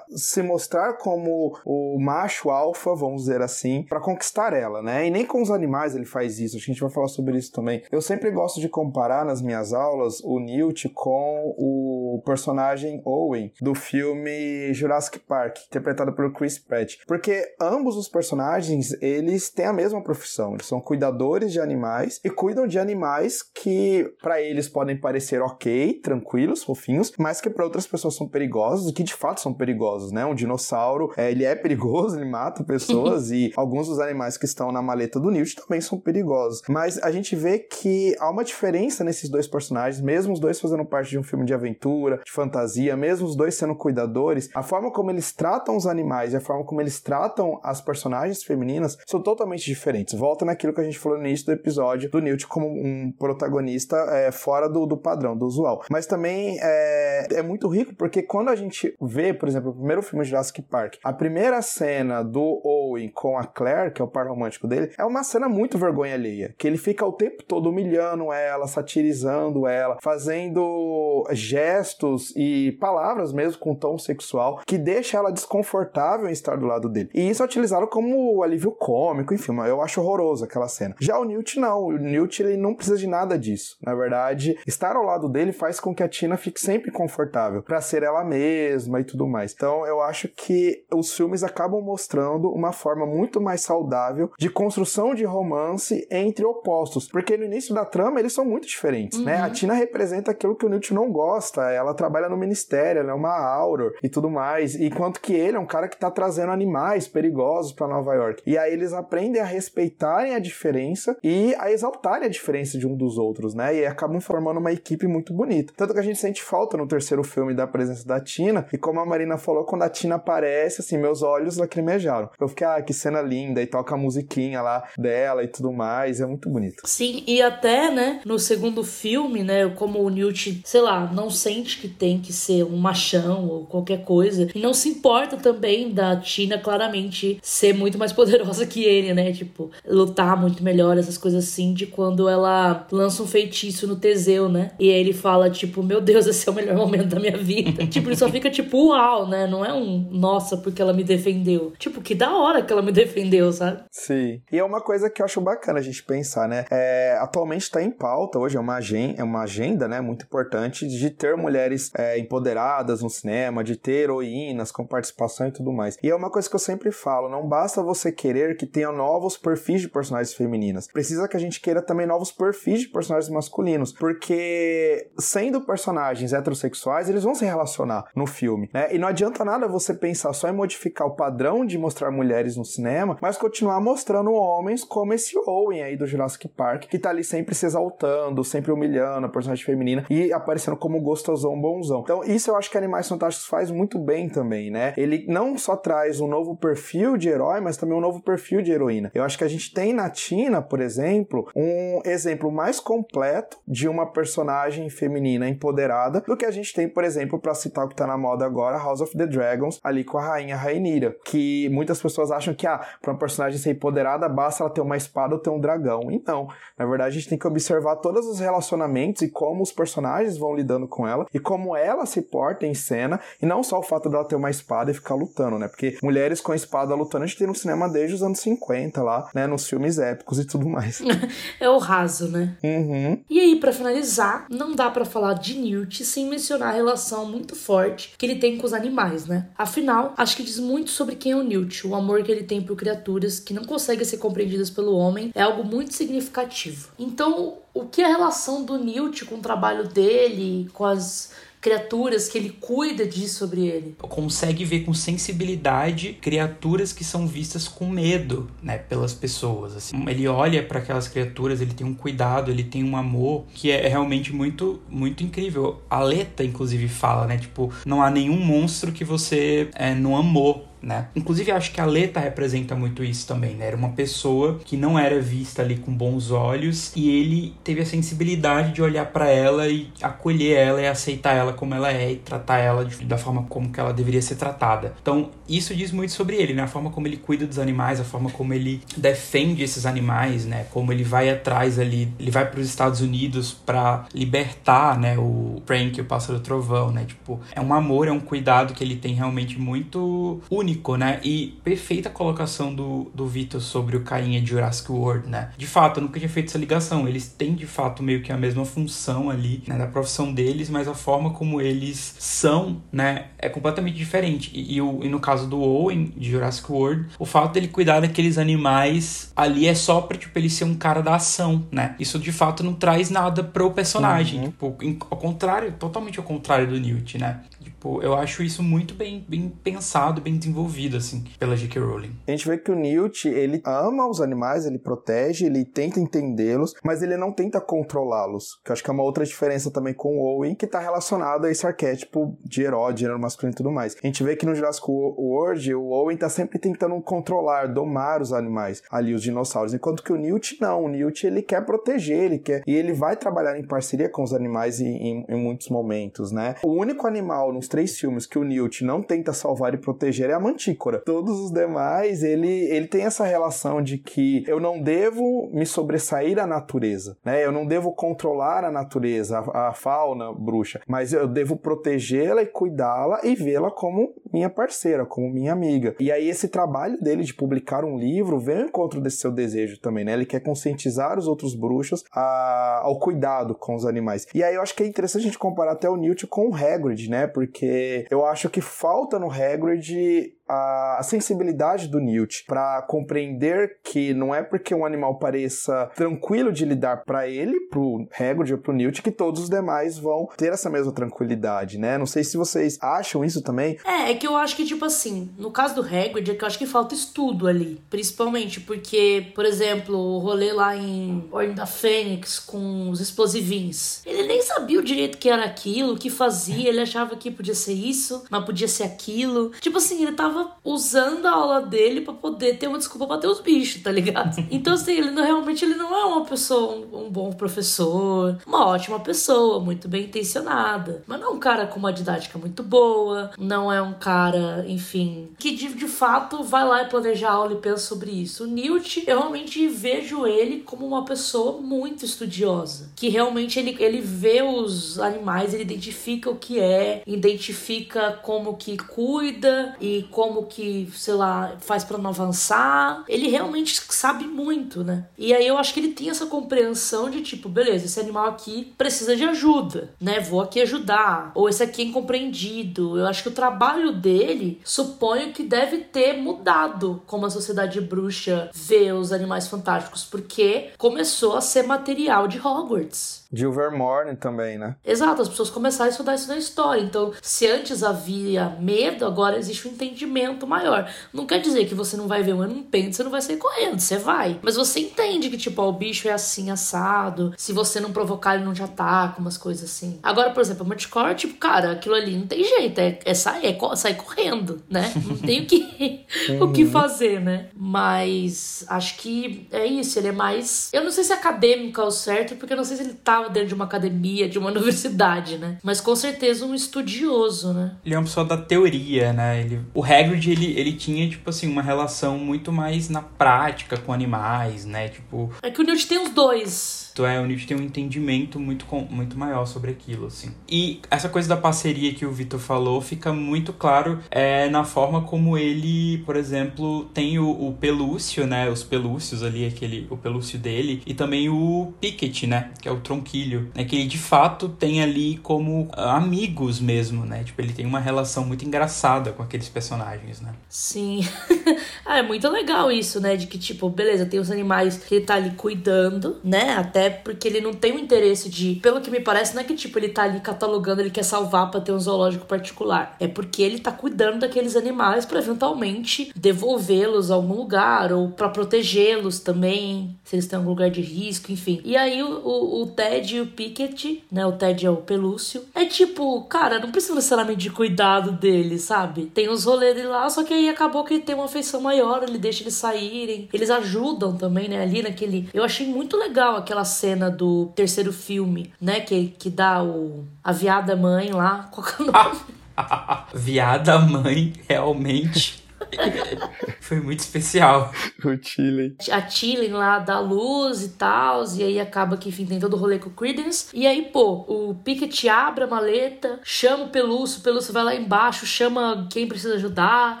se mostrar como o macho alfa, vamos dizer assim, para conquistar ela, né? E nem com os animais ele faz isso. A gente vai falar sobre isso também. Eu sempre gosto de comparar nas minhas aulas o Newt com o personagem Owen do filme Jurassic Park, interpretado por Chris Pratt. Porque ambos os personagens, eles têm a mesma profissão. Eles são cuidadores de animais e cuidam de animais que para eles podem parecer ok, tranquilos, fofinhos, mas que para outras pessoas são perigosos que de fato são perigosos, né? Um dinossauro, é, ele é perigoso, ele mata pessoas e alguns dos animais que estão na maleta do Newt também são perigosos. Mas a gente vê que há uma diferença nesses dois personagens, mesmo os dois fazendo parte de um filme de aventura, de fantasia, mesmo os dois sendo cuidadores, a forma como eles tratam os animais e a forma como eles tratam as personagens femininas são totalmente diferentes. Volta naquilo que a gente falou no início do episódio do Newt como um protagonista é, fora do, do padrão, do usual. Mas também é, é, muito rico porque quando a gente vê, por exemplo, o primeiro filme de Jurassic Park, a primeira cena do Owen com a Claire, que é o par romântico dele, é uma cena muito vergonha alheia, que ele fica o tempo todo humilhando ela, satirizando ela, fazendo gestos e palavras mesmo com tom sexual que deixa ela desconfortável em estar do lado dele. E isso é utilizado como alívio cômico, enfim, eu acho horroroso aquela cena. Já o Newt não, o Newt ele não precisa de nada disso. Na verdade, estar ao lado dele faz com que a Tina fique sempre confortável para ser ela mesma e tudo mais. Então, eu acho que os filmes acabam mostrando uma forma muito mais saudável de construção de romance entre opostos, porque no início da trama eles são muito diferentes, uhum. né? A uhum. Tina representa aquilo que o Newt não gosta, ela trabalha no ministério, ela é uma Auror e tudo mais, enquanto que ele é um cara que tá trazendo animais perigosos para Nova York. E aí eles aprendem a respeitarem a diferença e a exaltarem a diferença de um dos outros, né? E acabam formando uma equipe muito bonita. Tanto que a gente sente falta no terceiro filme da presença da Tina, e como a Marina falou, quando a Tina aparece, assim, meus olhos lacrimejaram. Eu fiquei, ah, que cena linda, e toca a musiquinha lá dela e tudo mais, é muito bonito. Sim, e até, né, no segundo filme, né, como o Newt, sei lá, não sente que tem que ser um machão ou qualquer coisa, e não se importa também da Tina claramente ser muito mais poderosa que ele, né, tipo, lutar muito melhor, essas coisas assim, de quando ela lança um feitiço no Teseu, né, e aí ele fala, tipo, meu Deus, esse é o melhor momento da minha vida. tipo, ele só fica tipo, uau, né, não é um, nossa, porque ela me defendeu. Tipo, que da hora que ela me defendeu, sabe? Sim. E é uma coisa que eu acho bacana a gente pensar, né? É, atualmente está em pauta, hoje é uma, agenda, é uma agenda, né, muito importante de ter mulheres é, empoderadas no cinema, de ter heroínas com participação e tudo mais. E é uma coisa que eu sempre falo, não basta você querer que tenha novos perfis de personagens femininas. Precisa que a gente queira também novos perfis de personagens masculinos, porque sendo personagens heterossexuais, eles vão se relacionar no filme, né? E não adianta nada você pensar só em modificar o padrão de mostrar mulheres no cinema, mas continuar mostrando homens como esse Owen aí do Jurassic Park, que tá ali sempre se exaltando, sempre humilhando a personagem feminina e aparecendo como gostosão bonzão. Então, isso eu acho que Animais Fantásticos faz muito bem também, né? Ele não só traz um novo perfil de herói, mas também um novo perfil de heroína. Eu acho que a gente tem na Tina, por exemplo, um exemplo mais completo de uma personagem feminina empoderada do que a gente tem, por exemplo, para citar o que tá na moda agora, House of the Dragons, ali com a rainha Rainira, que muitas pessoas acham que, ah, pra uma personagem ser empoderada, basta ela ter uma espada ou ter um dragão. E não. Na verdade, a gente tem que observar todos os relacionamentos e como os personagens vão lidando com ela e como ela se porta em cena, e não só o fato dela ter uma espada e ficar lutando, né? Porque mulheres com espada lutando a gente tem no cinema desde os anos 50 lá, né? Nos filmes épicos e tudo mais. é o raso, né? Uhum. E aí, para finalizar, não dá para falar de Newt sem mencionar a relação muito forte que ele tem com os animais, né? Afinal, acho que diz muito sobre quem é o Newt. O amor que ele tem por criaturas que não conseguem ser compreendidas pelo homem é algo muito significativo. Então, o que é a relação do Newt com o trabalho dele, com as criaturas que ele cuida disso sobre ele. Consegue ver com sensibilidade criaturas que são vistas com medo, né, pelas pessoas. Assim. Ele olha para aquelas criaturas, ele tem um cuidado, ele tem um amor que é realmente muito, muito incrível. A Leta, inclusive, fala, né, tipo, não há nenhum monstro que você é, não amou né? Inclusive, acho que a Leta representa muito isso também, né? Era uma pessoa que não era vista ali com bons olhos e ele teve a sensibilidade de olhar para ela e acolher ela e aceitar ela como ela é e tratar ela de, da forma como que ela deveria ser tratada. Então, isso diz muito sobre ele, né? A forma como ele cuida dos animais, a forma como ele defende esses animais, né? Como ele vai atrás ali, ele vai para os Estados Unidos para libertar, né, o Frank, o pássaro trovão, né? Tipo, é um amor, é um cuidado que ele tem realmente muito único único, né? E perfeita colocação do, do Vitor sobre o Cainha de Jurassic World, né? De fato, eu nunca tinha feito essa ligação. Eles têm, de fato, meio que a mesma função ali, né? Da profissão deles, mas a forma como eles são, né? É completamente diferente. E, e, o, e no caso do Owen, de Jurassic World, o fato dele cuidar daqueles animais ali é só pra, tipo, ele ser um cara da ação, né? Isso, de fato, não traz nada pro personagem. Uhum. Tipo, ao contrário, totalmente ao contrário do Newt, né? Pô, eu acho isso muito bem, bem pensado, bem desenvolvido, assim, pela J.K. Rowling. A gente vê que o Newt, ele ama os animais, ele protege, ele tenta entendê-los, mas ele não tenta controlá-los. Que eu acho que é uma outra diferença também com o Owen, que tá relacionado a esse arquétipo de herói, de gênero masculino e tudo mais. A gente vê que no Jurassic World, o Owen tá sempre tentando controlar, domar os animais, ali os dinossauros, enquanto que o Newt não. O Newt, ele quer proteger, ele quer... E ele vai trabalhar em parceria com os animais em, em, em muitos momentos, né? O único animal nos três filmes que o Newt não tenta salvar e proteger é a mantícora. Todos os demais, ele, ele tem essa relação de que eu não devo me sobressair à natureza, né? Eu não devo controlar a natureza, a, a fauna bruxa, mas eu devo protegê-la e cuidá-la e vê-la como minha parceira, como minha amiga. E aí esse trabalho dele de publicar um livro vem ao encontro desse seu desejo também, né? Ele quer conscientizar os outros bruxos a, ao cuidado com os animais. E aí eu acho que é interessante a gente comparar até o Newt com o Hagrid, né? Porque eu acho que falta no Hagrid a sensibilidade do Newt para compreender que não é porque um animal pareça tranquilo de lidar para ele, pro Hagrid ou pro Newt, que todos os demais vão ter essa mesma tranquilidade, né? Não sei se vocês acham isso também. É, é que eu acho que, tipo assim, no caso do Hagrid, é que eu acho que falta estudo ali. Principalmente porque, por exemplo, o rolê lá em Ordem da Fênix com os explosivinhos. Ele nem sabia o direito que era aquilo, o que fazia, ele achava que podia ser isso, mas podia ser aquilo. Tipo assim, ele tava usando a aula dele para poder ter uma desculpa pra ter os bichos, tá ligado? Então, assim, ele não, realmente ele não é uma pessoa, um, um bom professor, uma ótima pessoa, muito bem intencionada. Mas não é um cara com uma didática muito boa, não é um cara, enfim, que de, de fato vai lá e planeja a aula e pensa sobre isso. O Newt, eu realmente vejo ele como uma pessoa muito estudiosa, que realmente ele, ele vê os animais, ele identifica o que é, identifica como que cuida e como como que, sei lá, faz para não avançar. Ele realmente sabe muito, né? E aí eu acho que ele tem essa compreensão de tipo, beleza, esse animal aqui precisa de ajuda, né? Vou aqui ajudar. Ou esse aqui é incompreendido. Eu acho que o trabalho dele, suponho que deve ter mudado como a sociedade bruxa vê os animais fantásticos, porque começou a ser material de Hogwarts. De Overmorning também, né? Exato, as pessoas começaram a estudar isso na história. Então, se antes havia medo, agora existe um entendimento maior. Não quer dizer que você não vai ver um ano pente, você não vai sair correndo, você vai. Mas você entende que, tipo, ó, o bicho é assim, assado. Se você não provocar, ele não te ataca, umas coisas assim. Agora, por exemplo, a Manticore, tipo, cara, aquilo ali não tem jeito. É, é, sair, é sair correndo, né? Não tem o que, o que fazer, né? Mas acho que é isso. Ele é mais. Eu não sei se é acadêmico é o certo, porque eu não sei se ele tá estava dentro de uma academia, de uma universidade, né? Mas com certeza um estudioso, né? Ele é uma pessoa da teoria, né? Ele, o Hagrid, ele, ele tinha, tipo assim, uma relação muito mais na prática com animais, né? Tipo... É que o Newt tem os dois. Tu é, o Newt tem um entendimento muito, muito maior sobre aquilo, assim. E essa coisa da parceria que o Vitor falou fica muito claro é, na forma como ele, por exemplo, tem o, o pelúcio, né? Os pelúcios ali, aquele, o pelúcio dele, e também o Pickett, né? Que é o tronquilho, né? Que ele de fato tem ali como amigos mesmo, né? Tipo, ele tem uma relação muito engraçada com aqueles personagens, né? Sim. ah, é muito legal isso, né? De que, tipo, beleza, tem os animais que ele tá ali cuidando, né? Até até porque ele não tem o interesse de. Pelo que me parece, não é que tipo ele tá ali catalogando, ele quer salvar para ter um zoológico particular. É porque ele tá cuidando daqueles animais para eventualmente devolvê-los a algum lugar ou para protegê-los também, se eles têm algum lugar de risco, enfim. E aí o, o, o, Ted e o Pickett, né? O Ted é o pelúcio. É tipo, cara, não precisa necessariamente de cuidado dele, sabe? Tem os rolês dele lá, só que aí acabou que ele tem uma afeição maior, ele deixa eles saírem. Eles ajudam também, né? Ali naquele. Eu achei muito legal aquela cena do terceiro filme, né? Que, que dá o. A viada mãe lá. Qual que é o nome? viada mãe, realmente. Foi muito especial. O Tilly. A Tilly lá dá luz e tal, e aí acaba que, enfim, tem todo o rolê com o Credence. E aí, pô, o Pickett abre a maleta, chama o Pelúcio, o Pelúcio vai lá embaixo, chama quem precisa ajudar,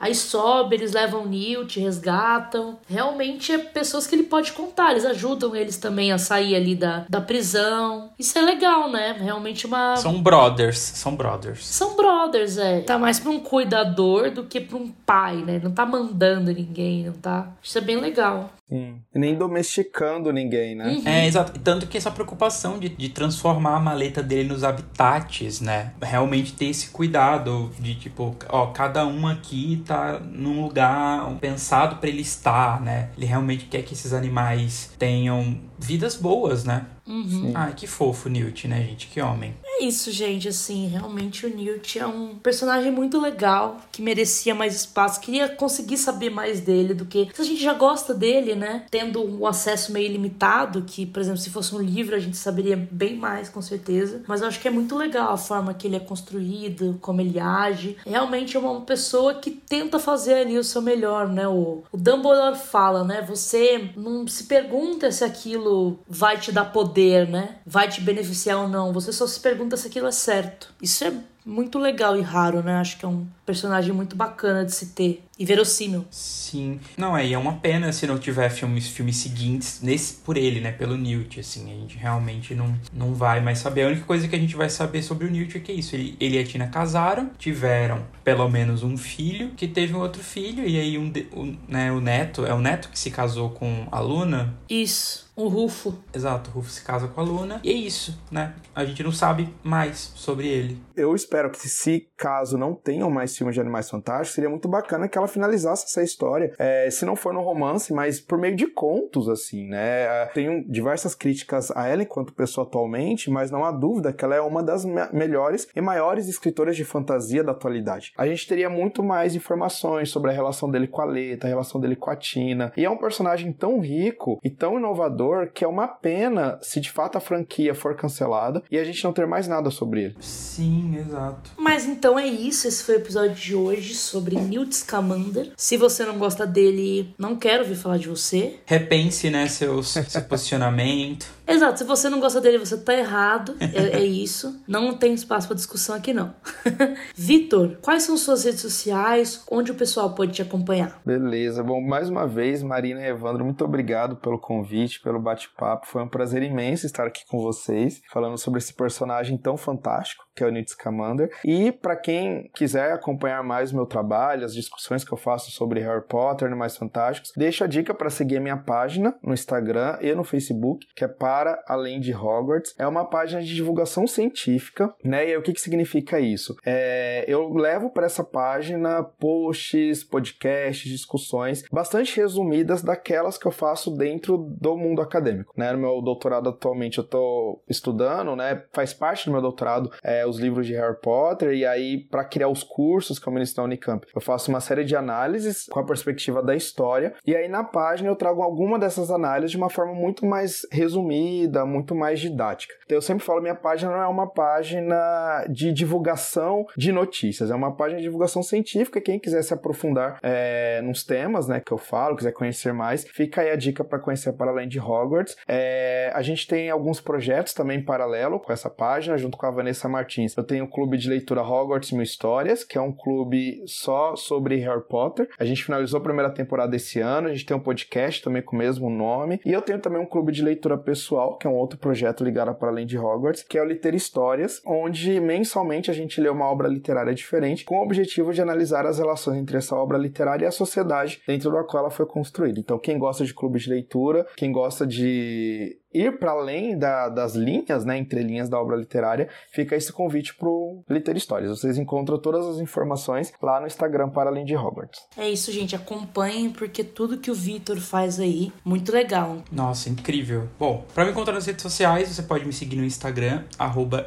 aí sobe, eles levam o Newt, resgatam. Realmente é pessoas que ele pode contar, eles ajudam eles também a sair ali da, da prisão. Isso é legal, né? Realmente uma. São brothers, são brothers. São brothers, é. Tá mais pra um cuidador do que pra um pai, né? Ele não tá mandando ninguém, não tá? Isso é bem legal. Sim. E nem domesticando ninguém, né? Uhum. É, exato. Tanto que essa preocupação de, de transformar a maleta dele nos habitats, né? Realmente ter esse cuidado de, tipo, ó, cada um aqui tá num lugar pensado para ele estar, né? Ele realmente quer que esses animais tenham vidas boas, né? Uhum. Ai, que fofo, Newt, né, gente? Que homem. É isso, gente. Assim, realmente o Newt é um personagem muito legal, que merecia mais espaço. Queria conseguir saber mais dele do que. Se a gente já gosta dele, né? Tendo um acesso meio limitado, que, por exemplo, se fosse um livro, a gente saberia bem mais, com certeza. Mas eu acho que é muito legal a forma que ele é construído, como ele age. Realmente é uma pessoa que tenta fazer ali o seu melhor, né? O, o Dumbledore fala, né? Você não se pergunta se aquilo vai te dar poder né? Vai te beneficiar ou não. Você só se pergunta se aquilo é certo. Isso é muito legal e raro, né? Acho que é um personagem muito bacana de se ter. E verossímil. Sim. Não, é, e é uma pena se não tiver filmes, filmes seguintes nesse, por ele, né? Pelo Newt, assim. A gente realmente não, não vai mais saber. A única coisa que a gente vai saber sobre o Newt é que é isso. Ele, ele e a Tina casaram, tiveram pelo menos um filho, que teve um outro filho, e aí um, um, né, o neto, é o neto que se casou com a Luna? Isso. O Rufo. Exato, o Rufo se casa com a Luna. E é isso, né? A gente não sabe mais sobre ele. Eu espero que, se caso não tenham mais filmes de Animais Fantásticos, seria muito bacana que ela finalizasse essa história. É, se não for no romance, mas por meio de contos, assim, né? É, tenho diversas críticas a ela enquanto pessoa atualmente, mas não há dúvida que ela é uma das me melhores e maiores escritoras de fantasia da atualidade. A gente teria muito mais informações sobre a relação dele com a Leta, a relação dele com a Tina. E é um personagem tão rico e tão inovador que é uma pena se de fato a franquia for cancelada e a gente não ter mais nada sobre ele. Sim, exato. Mas então é isso. Esse foi o episódio de hoje sobre Newt Scamander. Se você não gosta dele, não quero ouvir falar de você. Repense, né, seus, seu posicionamento. Exato, se você não gosta dele, você tá errado. É, é isso. Não tem espaço para discussão aqui, não. Vitor, quais são suas redes sociais? Onde o pessoal pode te acompanhar? Beleza. Bom, mais uma vez, Marina e Evandro, muito obrigado pelo convite, pelo bate-papo. Foi um prazer imenso estar aqui com vocês, falando sobre esse personagem tão fantástico que é o Newt Scamander. E para quem quiser acompanhar mais o meu trabalho, as discussões que eu faço sobre Harry Potter, Animais Fantásticos, deixo a dica para seguir a minha página no Instagram e no Facebook, que é para além de Hogwarts. É uma página de divulgação científica, né? E o que, que significa isso? É, eu levo para essa página posts, podcasts, discussões bastante resumidas daquelas que eu faço dentro do mundo acadêmico, né? No meu doutorado atualmente eu estou estudando, né? Faz parte do meu doutorado é, os livros de Harry Potter e aí para criar os cursos que eu ministro na Unicamp, eu faço uma série de análises com a perspectiva da história e aí na página eu trago alguma dessas análises de uma forma muito mais resumida, muito mais didática. Então eu sempre falo minha página não é uma página de divulgação de notícias, é uma página de divulgação científica. Quem quiser se aprofundar é, nos temas, né, que eu falo, quiser conhecer mais, fica aí a dica para conhecer para além de Hogwarts. É, a gente tem alguns projetos também em paralelo com essa página, junto com a Vanessa Martins Martins. Eu tenho o clube de leitura Hogwarts Mil Histórias, que é um clube só sobre Harry Potter. A gente finalizou a primeira temporada esse ano, a gente tem um podcast também com o mesmo nome. E eu tenho também um clube de leitura pessoal, que é um outro projeto ligado para além de Hogwarts, que é o Liter Histórias, onde mensalmente a gente lê uma obra literária diferente, com o objetivo de analisar as relações entre essa obra literária e a sociedade dentro da qual ela foi construída. Então, quem gosta de clube de leitura, quem gosta de ir para além da, das linhas, né, entre linhas da obra literária, fica esse convite pro Liter Histórias. Vocês encontram todas as informações lá no Instagram para além de Hogwarts. É isso, gente, acompanhem porque tudo que o Vitor faz aí, muito legal. Nossa, incrível. Bom, para me encontrar nas redes sociais, você pode me seguir no Instagram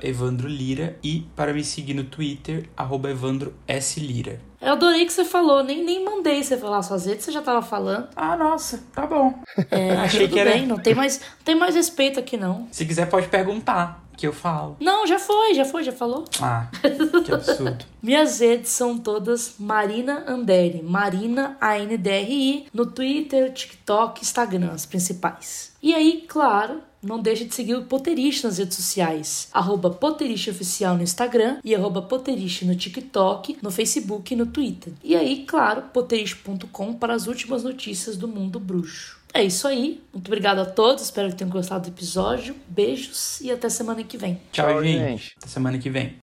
@evandrolira e para me seguir no Twitter @evandroslira. Eu adorei que você falou, nem, nem mandei você falar suas redes, você já tava falando. Ah, nossa, tá bom. É, Achei que era... bem, não tem, mais, não tem mais respeito aqui não. Se quiser pode perguntar, que eu falo. Não, já foi, já foi, já falou. Ah, que absurdo. Minhas redes são todas Marina Anderi, Marina A-N-D-R-I, no Twitter, TikTok, Instagram, as principais. E aí, claro, não deixe de seguir o Potterish nas redes sociais. Arroba Oficial no Instagram e arroba no TikTok, no Facebook e no Twitter. E aí, claro, potterish.com para as últimas notícias do mundo bruxo. É isso aí. Muito obrigado a todos. Espero que tenham gostado do episódio. Beijos e até semana que vem. Tchau, Tchau gente. gente. Até semana que vem.